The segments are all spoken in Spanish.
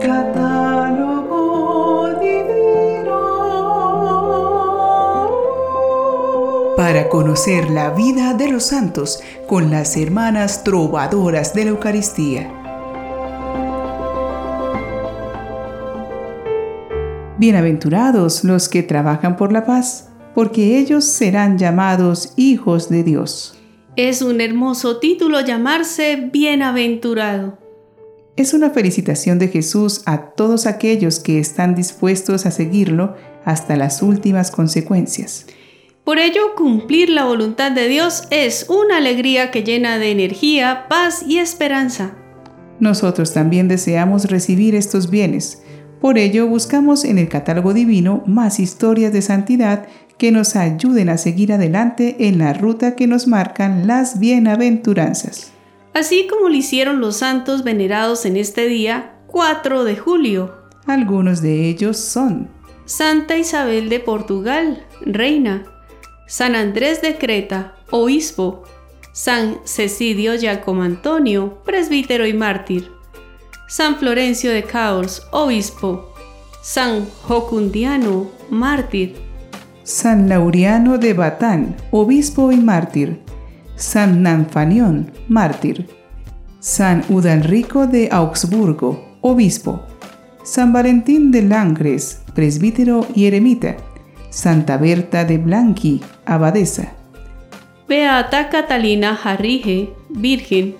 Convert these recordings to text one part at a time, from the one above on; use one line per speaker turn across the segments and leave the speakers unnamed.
Catálogo divino. Para conocer la vida de los santos con las hermanas trovadoras de la Eucaristía. Bienaventurados los que trabajan por la paz, porque ellos serán llamados hijos de Dios.
Es un hermoso título llamarse bienaventurado.
Es una felicitación de Jesús a todos aquellos que están dispuestos a seguirlo hasta las últimas consecuencias.
Por ello, cumplir la voluntad de Dios es una alegría que llena de energía, paz y esperanza.
Nosotros también deseamos recibir estos bienes, por ello buscamos en el catálogo divino más historias de santidad que nos ayuden a seguir adelante en la ruta que nos marcan las bienaventuranzas.
Así como lo hicieron los santos venerados en este día 4 de julio.
Algunos de ellos son
Santa Isabel de Portugal, reina. San Andrés de Creta, obispo. San Cecidio Giacomo Antonio, presbítero y mártir. San Florencio de Caos, obispo, San Jocundiano, mártir,
San Lauriano de Batán, obispo y mártir, San Nanfanión, mártir, San Udalrico de Augsburgo, obispo, San Valentín de Langres, presbítero y eremita, Santa Berta de Blanqui, abadesa.
Beata Catalina Jarrige, virgen,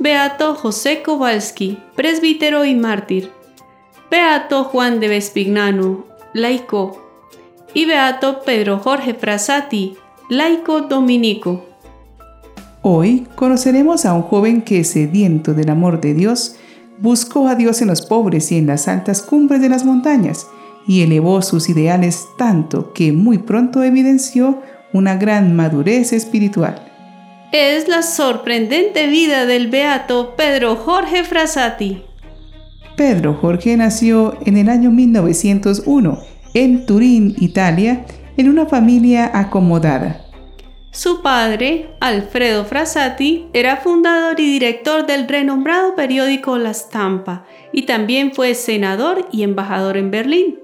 Beato José Kowalski, presbítero y mártir. Beato Juan de Vespignano, laico. Y Beato Pedro Jorge Frasati, laico dominico.
Hoy conoceremos a un joven que, sediento del amor de Dios, buscó a Dios en los pobres y en las altas cumbres de las montañas, y elevó sus ideales tanto que muy pronto evidenció una gran madurez espiritual
es la sorprendente vida del beato Pedro Jorge Frassati.
Pedro Jorge nació en el año 1901 en Turín, Italia, en una familia acomodada.
Su padre, Alfredo Frassati, era fundador y director del renombrado periódico La Stampa y también fue senador y embajador en Berlín.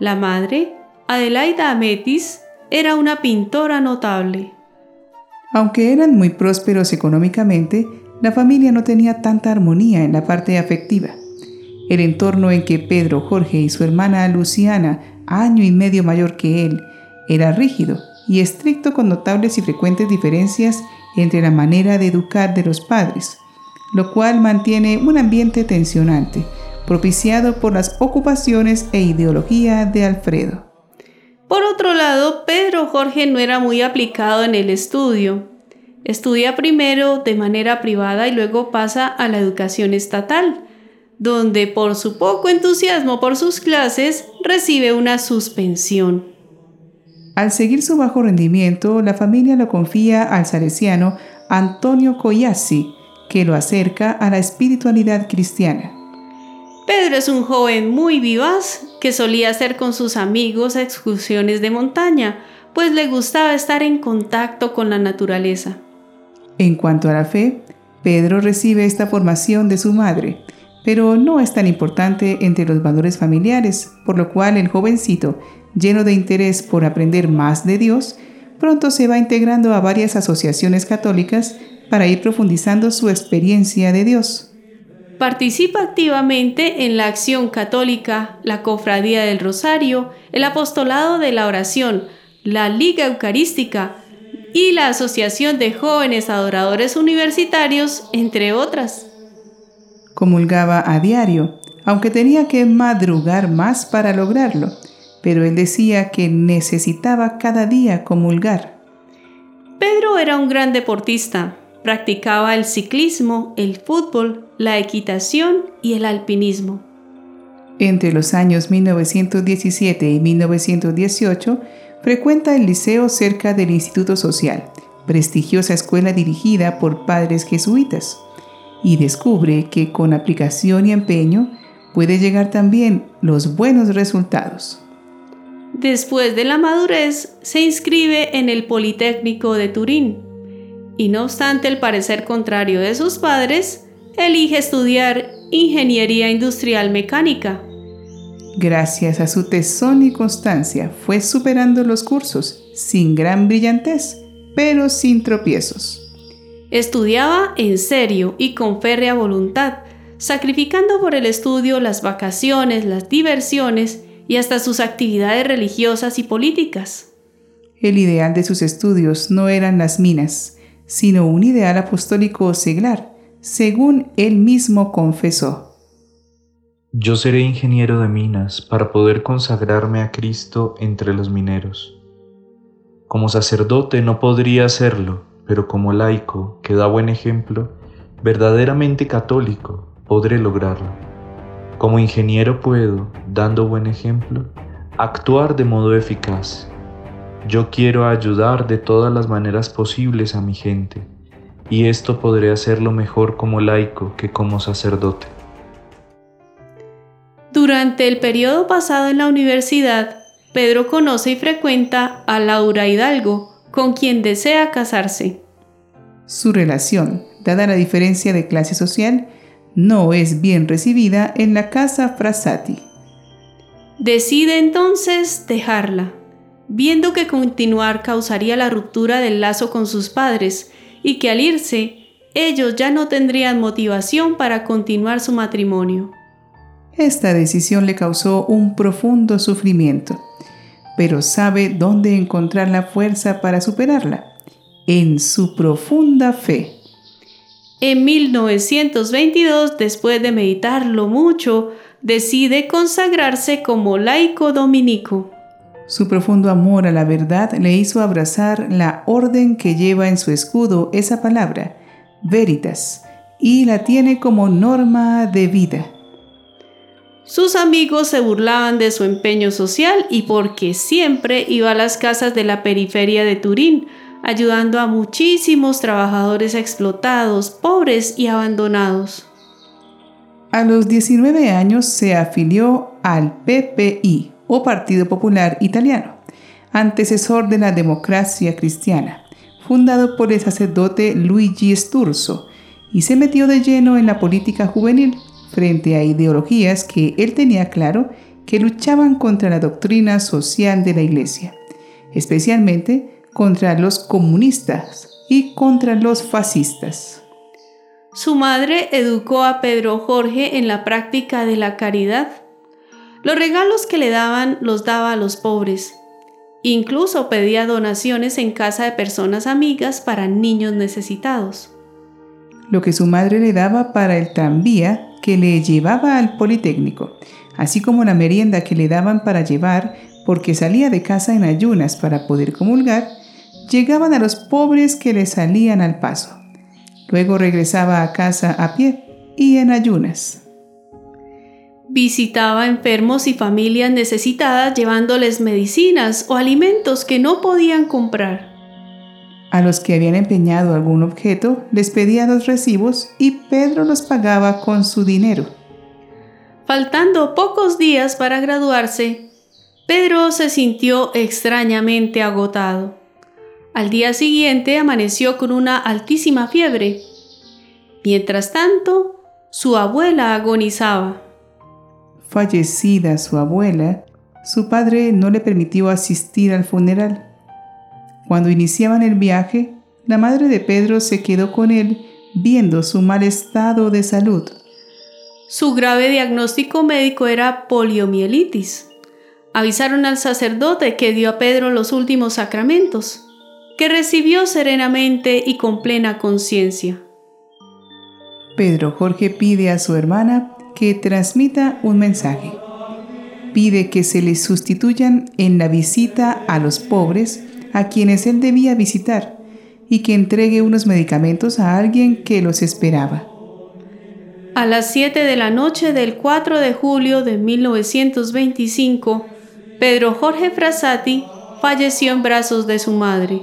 La madre, Adelaida Ametis, era una pintora notable.
Aunque eran muy prósperos económicamente, la familia no tenía tanta armonía en la parte afectiva. El entorno en que Pedro Jorge y su hermana Luciana, año y medio mayor que él, era rígido y estricto con notables y frecuentes diferencias entre la manera de educar de los padres, lo cual mantiene un ambiente tensionante, propiciado por las ocupaciones e ideología de Alfredo.
Por otro lado, Pedro Jorge no era muy aplicado en el estudio. Estudia primero de manera privada y luego pasa a la educación estatal, donde por su poco entusiasmo por sus clases recibe una suspensión.
Al seguir su bajo rendimiento, la familia lo confía al salesiano Antonio Coyassi, que lo acerca a la espiritualidad cristiana.
Pedro es un joven muy vivaz que solía hacer con sus amigos excursiones de montaña, pues le gustaba estar en contacto con la naturaleza.
En cuanto a la fe, Pedro recibe esta formación de su madre, pero no es tan importante entre los valores familiares, por lo cual el jovencito, lleno de interés por aprender más de Dios, pronto se va integrando a varias asociaciones católicas para ir profundizando su experiencia de Dios.
Participa activamente en la acción católica, la Cofradía del Rosario, el Apostolado de la Oración, la Liga Eucarística y la Asociación de Jóvenes Adoradores Universitarios, entre otras.
Comulgaba a diario, aunque tenía que madrugar más para lograrlo, pero él decía que necesitaba cada día comulgar.
Pedro era un gran deportista, Practicaba el ciclismo, el fútbol, la equitación y el alpinismo.
Entre los años 1917 y 1918, frecuenta el liceo cerca del Instituto Social, prestigiosa escuela dirigida por padres jesuitas, y descubre que con aplicación y empeño puede llegar también los buenos resultados.
Después de la madurez, se inscribe en el Politécnico de Turín y no obstante el parecer contrario de sus padres, elige estudiar ingeniería industrial mecánica.
Gracias a su tesón y constancia fue superando los cursos, sin gran brillantez, pero sin tropiezos.
Estudiaba en serio y con férrea voluntad, sacrificando por el estudio las vacaciones, las diversiones y hasta sus actividades religiosas y políticas.
El ideal de sus estudios no eran las minas, sino un ideal apostólico seglar, según él mismo confesó.
Yo seré ingeniero de minas para poder consagrarme a Cristo entre los mineros. Como sacerdote no podría hacerlo, pero como laico, que da buen ejemplo, verdaderamente católico, podré lograrlo. Como ingeniero puedo, dando buen ejemplo, actuar de modo eficaz. Yo quiero ayudar de todas las maneras posibles a mi gente, y esto podré hacerlo mejor como laico que como sacerdote.
Durante el periodo pasado en la universidad, Pedro conoce y frecuenta a Laura Hidalgo, con quien desea casarse.
Su relación, dada la diferencia de clase social, no es bien recibida en la casa Frassati.
Decide entonces dejarla, viendo que continuar causaría la ruptura del lazo con sus padres y que al irse, ellos ya no tendrían motivación para continuar su matrimonio.
Esta decisión le causó un profundo sufrimiento pero sabe dónde encontrar la fuerza para superarla, en su profunda fe.
En 1922, después de meditarlo mucho, decide consagrarse como laico dominico.
Su profundo amor a la verdad le hizo abrazar la orden que lleva en su escudo esa palabra, veritas, y la tiene como norma de vida.
Sus amigos se burlaban de su empeño social y porque siempre iba a las casas de la periferia de Turín, ayudando a muchísimos trabajadores explotados, pobres y abandonados.
A los 19 años se afilió al PPI, o Partido Popular Italiano, antecesor de la democracia cristiana, fundado por el sacerdote Luigi Sturzo, y se metió de lleno en la política juvenil frente a ideologías que él tenía claro que luchaban contra la doctrina social de la Iglesia, especialmente contra los comunistas y contra los fascistas.
Su madre educó a Pedro Jorge en la práctica de la caridad. Los regalos que le daban los daba a los pobres. Incluso pedía donaciones en casa de personas amigas para niños necesitados.
Lo que su madre le daba para el tranvía que le llevaba al Politécnico, así como la merienda que le daban para llevar porque salía de casa en ayunas para poder comulgar, llegaban a los pobres que le salían al paso. Luego regresaba a casa a pie y en ayunas.
Visitaba enfermos y familias necesitadas llevándoles medicinas o alimentos que no podían comprar.
A los que habían empeñado algún objeto les pedía los recibos y Pedro los pagaba con su dinero.
Faltando pocos días para graduarse, Pedro se sintió extrañamente agotado. Al día siguiente amaneció con una altísima fiebre. Mientras tanto, su abuela agonizaba.
Fallecida su abuela, su padre no le permitió asistir al funeral. Cuando iniciaban el viaje, la madre de Pedro se quedó con él viendo su mal estado de salud.
Su grave diagnóstico médico era poliomielitis. Avisaron al sacerdote que dio a Pedro los últimos sacramentos, que recibió serenamente y con plena conciencia.
Pedro Jorge pide a su hermana que transmita un mensaje. Pide que se le sustituyan en la visita a los pobres a quienes él debía visitar y que entregue unos medicamentos a alguien que los esperaba.
A las 7 de la noche del 4 de julio de 1925, Pedro Jorge Frassati falleció en brazos de su madre.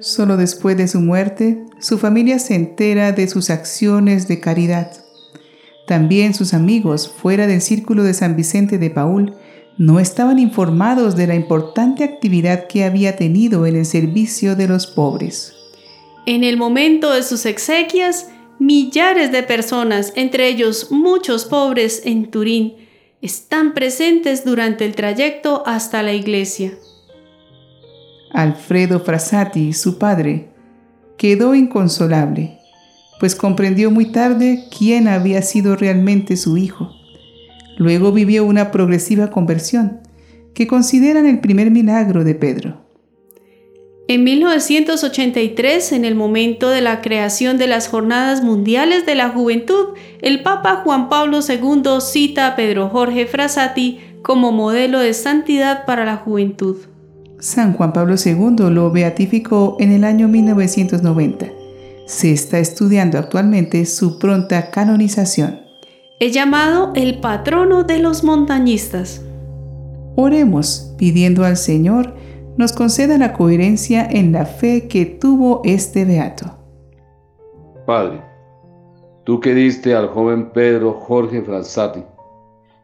Solo después de su muerte, su familia se entera de sus acciones de caridad. También sus amigos, fuera del círculo de San Vicente de Paul, no estaban informados de la importante actividad que había tenido en el servicio de los pobres.
En el momento de sus exequias, millares de personas, entre ellos muchos pobres en Turín, están presentes durante el trayecto hasta la iglesia.
Alfredo Frassati, su padre, quedó inconsolable, pues comprendió muy tarde quién había sido realmente su hijo. Luego vivió una progresiva conversión, que consideran el primer milagro de Pedro.
En 1983, en el momento de la creación de las Jornadas Mundiales de la Juventud, el Papa Juan Pablo II cita a Pedro Jorge Frassati como modelo de santidad para la juventud.
San Juan Pablo II lo beatificó en el año 1990. Se está estudiando actualmente su pronta canonización.
Es llamado el patrono de los montañistas.
Oremos pidiendo al Señor nos conceda la coherencia en la fe que tuvo este beato.
Padre, tú que diste al joven Pedro Jorge Fransati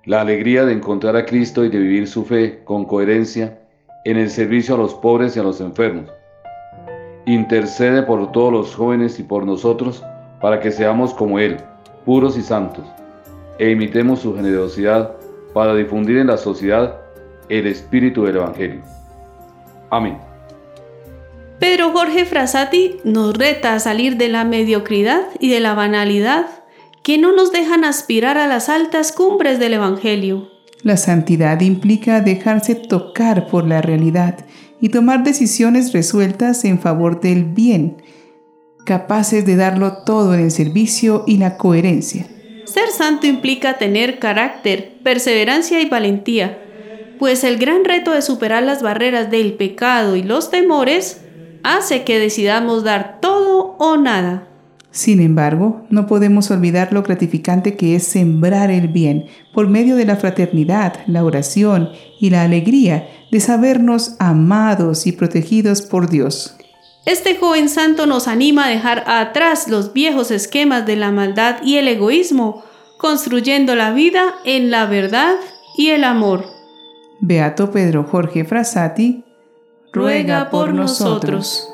la alegría de encontrar a Cristo y de vivir su fe con coherencia en el servicio a los pobres y a los enfermos. Intercede por todos los jóvenes y por nosotros para que seamos como Él, puros y santos, e imitemos su generosidad para difundir en la sociedad el espíritu del Evangelio. Amén.
Pedro Jorge Frassati nos reta a salir de la mediocridad y de la banalidad que no nos dejan aspirar a las altas cumbres del Evangelio.
La santidad implica dejarse tocar por la realidad y tomar decisiones resueltas en favor del bien, capaces de darlo todo en el servicio y la coherencia.
Ser santo implica tener carácter, perseverancia y valentía pues el gran reto de superar las barreras del pecado y los temores hace que decidamos dar todo o nada.
Sin embargo, no podemos olvidar lo gratificante que es sembrar el bien por medio de la fraternidad, la oración y la alegría de sabernos amados y protegidos por Dios.
Este joven santo nos anima a dejar atrás los viejos esquemas de la maldad y el egoísmo, construyendo la vida en la verdad y el amor.
Beato Pedro Jorge Frassati,
ruega por nosotros.